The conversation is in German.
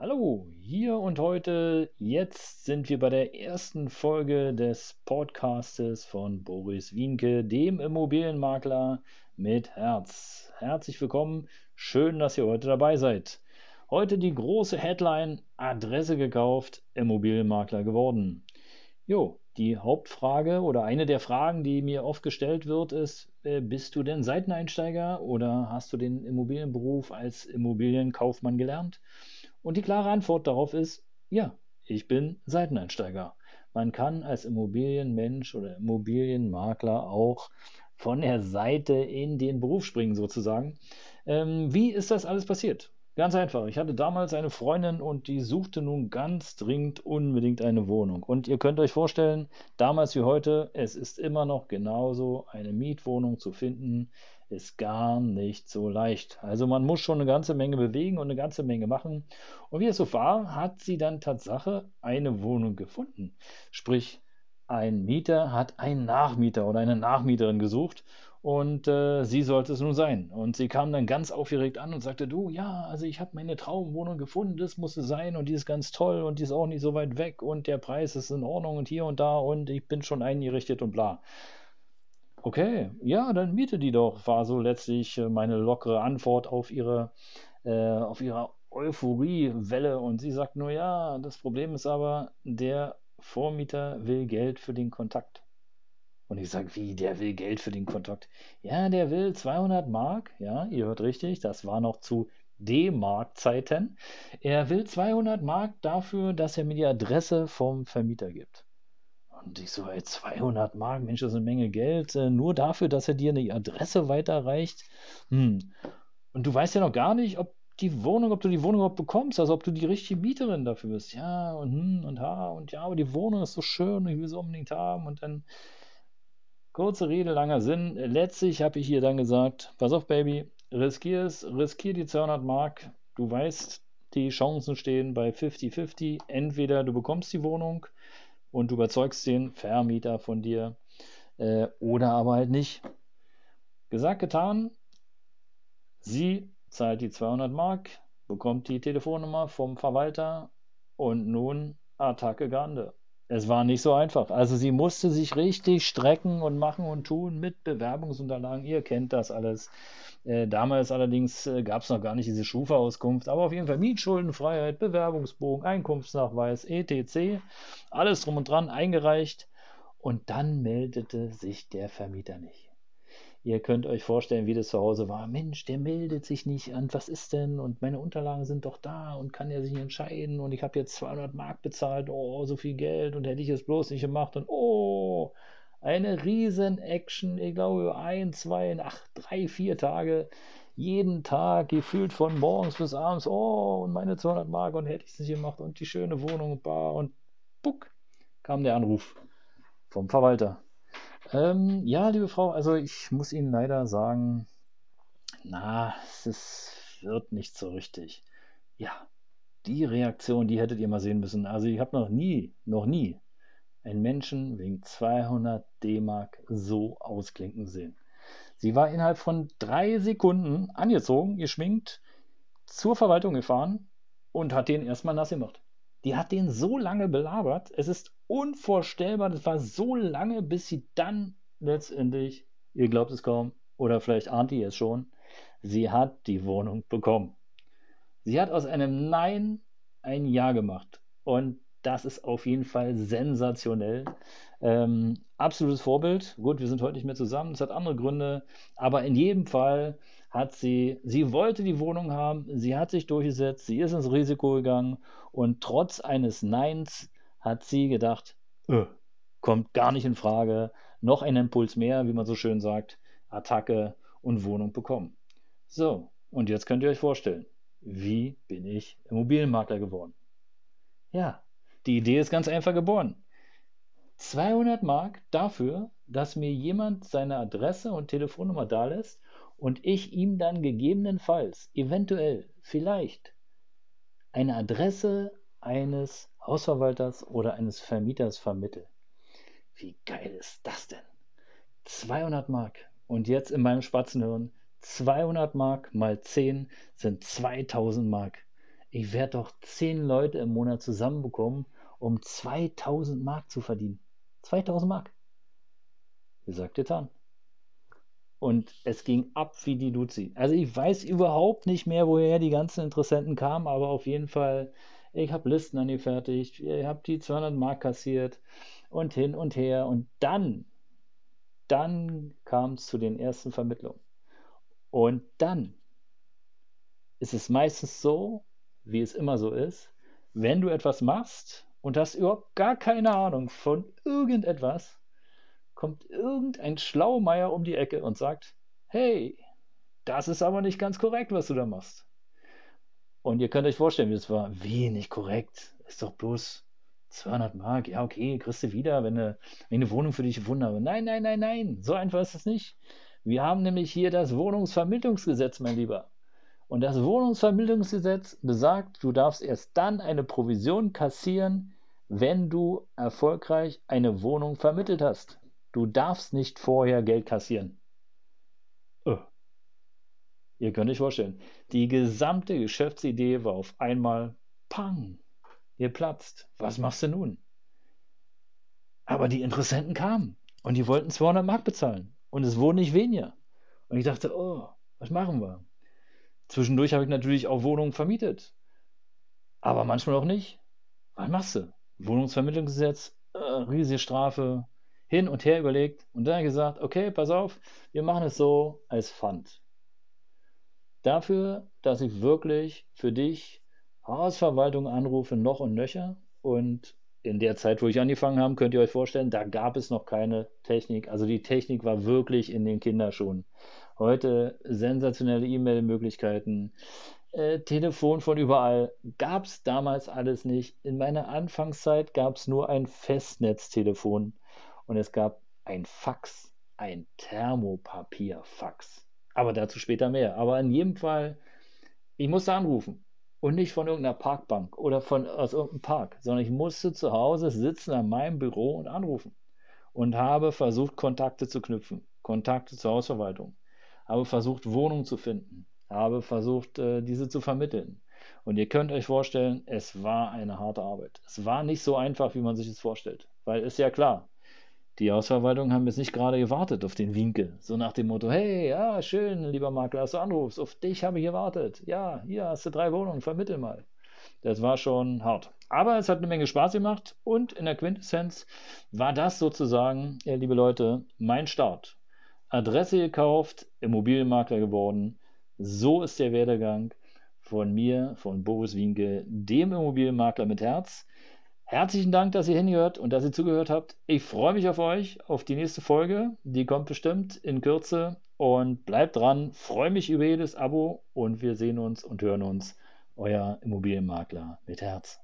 Hallo, hier und heute. Jetzt sind wir bei der ersten Folge des Podcastes von Boris Wienke, dem Immobilienmakler mit Herz. Herzlich willkommen. Schön, dass ihr heute dabei seid. Heute die große Headline: Adresse gekauft, Immobilienmakler geworden. Jo, die Hauptfrage oder eine der Fragen, die mir oft gestellt wird, ist: Bist du denn Seiteneinsteiger oder hast du den Immobilienberuf als Immobilienkaufmann gelernt? Und die klare Antwort darauf ist, ja, ich bin Seiteneinsteiger. Man kann als Immobilienmensch oder Immobilienmakler auch von der Seite in den Beruf springen sozusagen. Ähm, wie ist das alles passiert? Ganz einfach. Ich hatte damals eine Freundin und die suchte nun ganz dringend unbedingt eine Wohnung. Und ihr könnt euch vorstellen, damals wie heute, es ist immer noch genauso, eine Mietwohnung zu finden, ist gar nicht so leicht. Also man muss schon eine ganze Menge bewegen und eine ganze Menge machen. Und wie es so war, hat sie dann Tatsache eine Wohnung gefunden. Sprich, ein Mieter hat einen Nachmieter oder eine Nachmieterin gesucht und äh, sie sollte es nun sein. Und sie kam dann ganz aufgeregt an und sagte, du, ja, also ich habe meine Traumwohnung gefunden, das muss es sein und die ist ganz toll und die ist auch nicht so weit weg und der Preis ist in Ordnung und hier und da und ich bin schon eingerichtet und bla. Okay, ja, dann miete die doch, war so letztlich äh, meine lockere Antwort auf ihre, äh, auf ihre Euphoriewelle. Und sie sagt nur, ja, das Problem ist aber, der Vormieter will Geld für den Kontakt. Und ich sage, wie, der will Geld für den Kontakt? Ja, der will 200 Mark. Ja, ihr hört richtig, das war noch zu D-Mark-Zeiten. Er will 200 Mark dafür, dass er mir die Adresse vom Vermieter gibt. Und ich so, ey, 200 Mark, Mensch, das ist eine Menge Geld, äh, nur dafür, dass er dir eine Adresse weiterreicht. Hm. Und du weißt ja noch gar nicht, ob die Wohnung, ob du die Wohnung überhaupt bekommst, also ob du die richtige Mieterin dafür bist. Ja, und hm, und ha, und ja, aber die Wohnung ist so schön ich will sie unbedingt haben. Und dann Kurze Rede, langer Sinn. Letztlich habe ich ihr dann gesagt, pass auf, Baby, riskier es, riskier die 200 Mark. Du weißt, die Chancen stehen bei 50-50. Entweder du bekommst die Wohnung und du überzeugst den Vermieter von dir äh, oder aber halt nicht. Gesagt, getan. Sie zahlt die 200 Mark, bekommt die Telefonnummer vom Verwalter und nun Attacke Grande. Es war nicht so einfach. Also sie musste sich richtig strecken und machen und tun mit Bewerbungsunterlagen. Ihr kennt das alles. Äh, damals allerdings äh, gab es noch gar nicht diese Schufa-Auskunft, aber auf jeden Fall Mietschuldenfreiheit, Bewerbungsbogen, Einkunftsnachweis, etc. Alles drum und dran eingereicht. Und dann meldete sich der Vermieter nicht. Ihr könnt euch vorstellen, wie das zu Hause war. Mensch, der meldet sich nicht an, was ist denn? Und meine Unterlagen sind doch da. Und kann er sich entscheiden? Und ich habe jetzt 200 Mark bezahlt, oh, so viel Geld. Und hätte ich es bloß nicht gemacht. Und oh, eine riesen Action, ich glaube, ein, zwei, ach, drei, vier Tage, jeden Tag, gefühlt von morgens bis abends, oh, und meine 200 Mark. Und hätte ich es nicht gemacht. Und die schöne Wohnung, bar und buck, kam der Anruf vom Verwalter. Ähm, ja, liebe Frau, also ich muss Ihnen leider sagen, na, es wird nicht so richtig. Ja, die Reaktion, die hättet ihr mal sehen müssen. Also ich habe noch nie, noch nie einen Menschen wegen 200 D-Mark so ausklinken sehen. Sie war innerhalb von drei Sekunden angezogen, geschminkt, zur Verwaltung gefahren und hat den erstmal nass gemacht. Die hat den so lange belabert, es ist unvorstellbar, das war so lange, bis sie dann letztendlich, ihr glaubt es kaum, oder vielleicht ahnt ihr es schon, sie hat die Wohnung bekommen. Sie hat aus einem Nein ein Ja gemacht. Und das ist auf jeden Fall sensationell. Ähm, absolutes Vorbild. Gut, wir sind heute nicht mehr zusammen, es hat andere Gründe, aber in jedem Fall hat sie, sie wollte die Wohnung haben, sie hat sich durchgesetzt, sie ist ins Risiko gegangen und trotz eines Neins hat sie gedacht, öh, kommt gar nicht in Frage, noch ein Impuls mehr, wie man so schön sagt, Attacke und Wohnung bekommen. So, und jetzt könnt ihr euch vorstellen, wie bin ich Immobilienmakler geworden? Ja, die Idee ist ganz einfach geboren. 200 Mark dafür, dass mir jemand seine Adresse und Telefonnummer dalässt und ich ihm dann gegebenenfalls, eventuell, vielleicht eine Adresse eines Hausverwalters oder eines Vermieters vermittle. Wie geil ist das denn? 200 Mark. Und jetzt in meinem Spatzenhirn 200 Mark mal 10 sind 2000 Mark. ich werde doch zehn Leute im Monat zusammenbekommen, um 2000 Mark zu verdienen. 2000 Mark. Gesagt, getan. Und es ging ab wie die Luzi. Also ich weiß überhaupt nicht mehr, woher die ganzen Interessenten kamen, aber auf jeden Fall, ich habe Listen angefertigt, ich habe die 200 Mark kassiert und hin und her. Und dann, dann kam es zu den ersten Vermittlungen. Und dann ist es meistens so, wie es immer so ist, wenn du etwas machst und hast überhaupt gar keine Ahnung von irgendetwas, kommt irgendein Schlaumeier um die Ecke und sagt, hey, das ist aber nicht ganz korrekt, was du da machst. Und ihr könnt euch vorstellen, wie das war. Wenig korrekt. Ist doch bloß 200 Mark. Ja, okay, kriegst du wieder, wenn eine, wenn eine Wohnung für dich wunderbar. Nein, nein, nein, nein. So einfach ist es nicht. Wir haben nämlich hier das Wohnungsvermittlungsgesetz, mein Lieber. Und das Wohnungsvermittlungsgesetz besagt, du darfst erst dann eine Provision kassieren, wenn du erfolgreich eine Wohnung vermittelt hast. Du darfst nicht vorher Geld kassieren. Ihr könnt euch vorstellen, die gesamte Geschäftsidee war auf einmal pang, geplatzt. Was machst du nun? Aber die Interessenten kamen und die wollten 200 Mark bezahlen und es wurden nicht weniger. Und ich dachte, oh, was machen wir? Zwischendurch habe ich natürlich auch Wohnungen vermietet, aber manchmal auch nicht. Was machst du? Wohnungsvermittlungsgesetz, äh, riesige Strafe, hin und her überlegt und dann gesagt, okay, pass auf, wir machen es so als Pfand. Dafür, dass ich wirklich für dich Hausverwaltung anrufe, noch und nöcher. Und in der Zeit, wo ich angefangen habe, könnt ihr euch vorstellen, da gab es noch keine Technik. Also die Technik war wirklich in den Kinderschuhen. Heute sensationelle E-Mail-Möglichkeiten, äh, Telefon von überall. Gab es damals alles nicht. In meiner Anfangszeit gab es nur ein Festnetztelefon und es gab ein Fax, ein Thermopapierfax. Aber dazu später mehr. Aber in jedem Fall, ich musste anrufen und nicht von irgendeiner Parkbank oder von aus irgendeinem Park, sondern ich musste zu Hause sitzen an meinem Büro und anrufen und habe versucht, Kontakte zu knüpfen, Kontakte zur Hausverwaltung, habe versucht, Wohnungen zu finden, habe versucht, äh, diese zu vermitteln. Und ihr könnt euch vorstellen, es war eine harte Arbeit. Es war nicht so einfach, wie man sich es vorstellt, weil ist ja klar, die Hausverwaltung haben jetzt nicht gerade gewartet auf den Winke. So nach dem Motto, hey, ja, schön, lieber Makler, dass du anrufst. Auf dich habe ich gewartet. Ja, hier hast du drei Wohnungen, vermittel mal. Das war schon hart. Aber es hat eine Menge Spaß gemacht und in der Quintessenz war das sozusagen, ja, liebe Leute, mein Start. Adresse gekauft, Immobilienmakler geworden. So ist der Werdegang von mir, von Boris Wienke, dem Immobilienmakler mit Herz. Herzlichen Dank, dass ihr hingehört und dass ihr zugehört habt. Ich freue mich auf euch, auf die nächste Folge. Die kommt bestimmt in Kürze. Und bleibt dran. Freue mich über jedes Abo und wir sehen uns und hören uns. Euer Immobilienmakler mit Herz.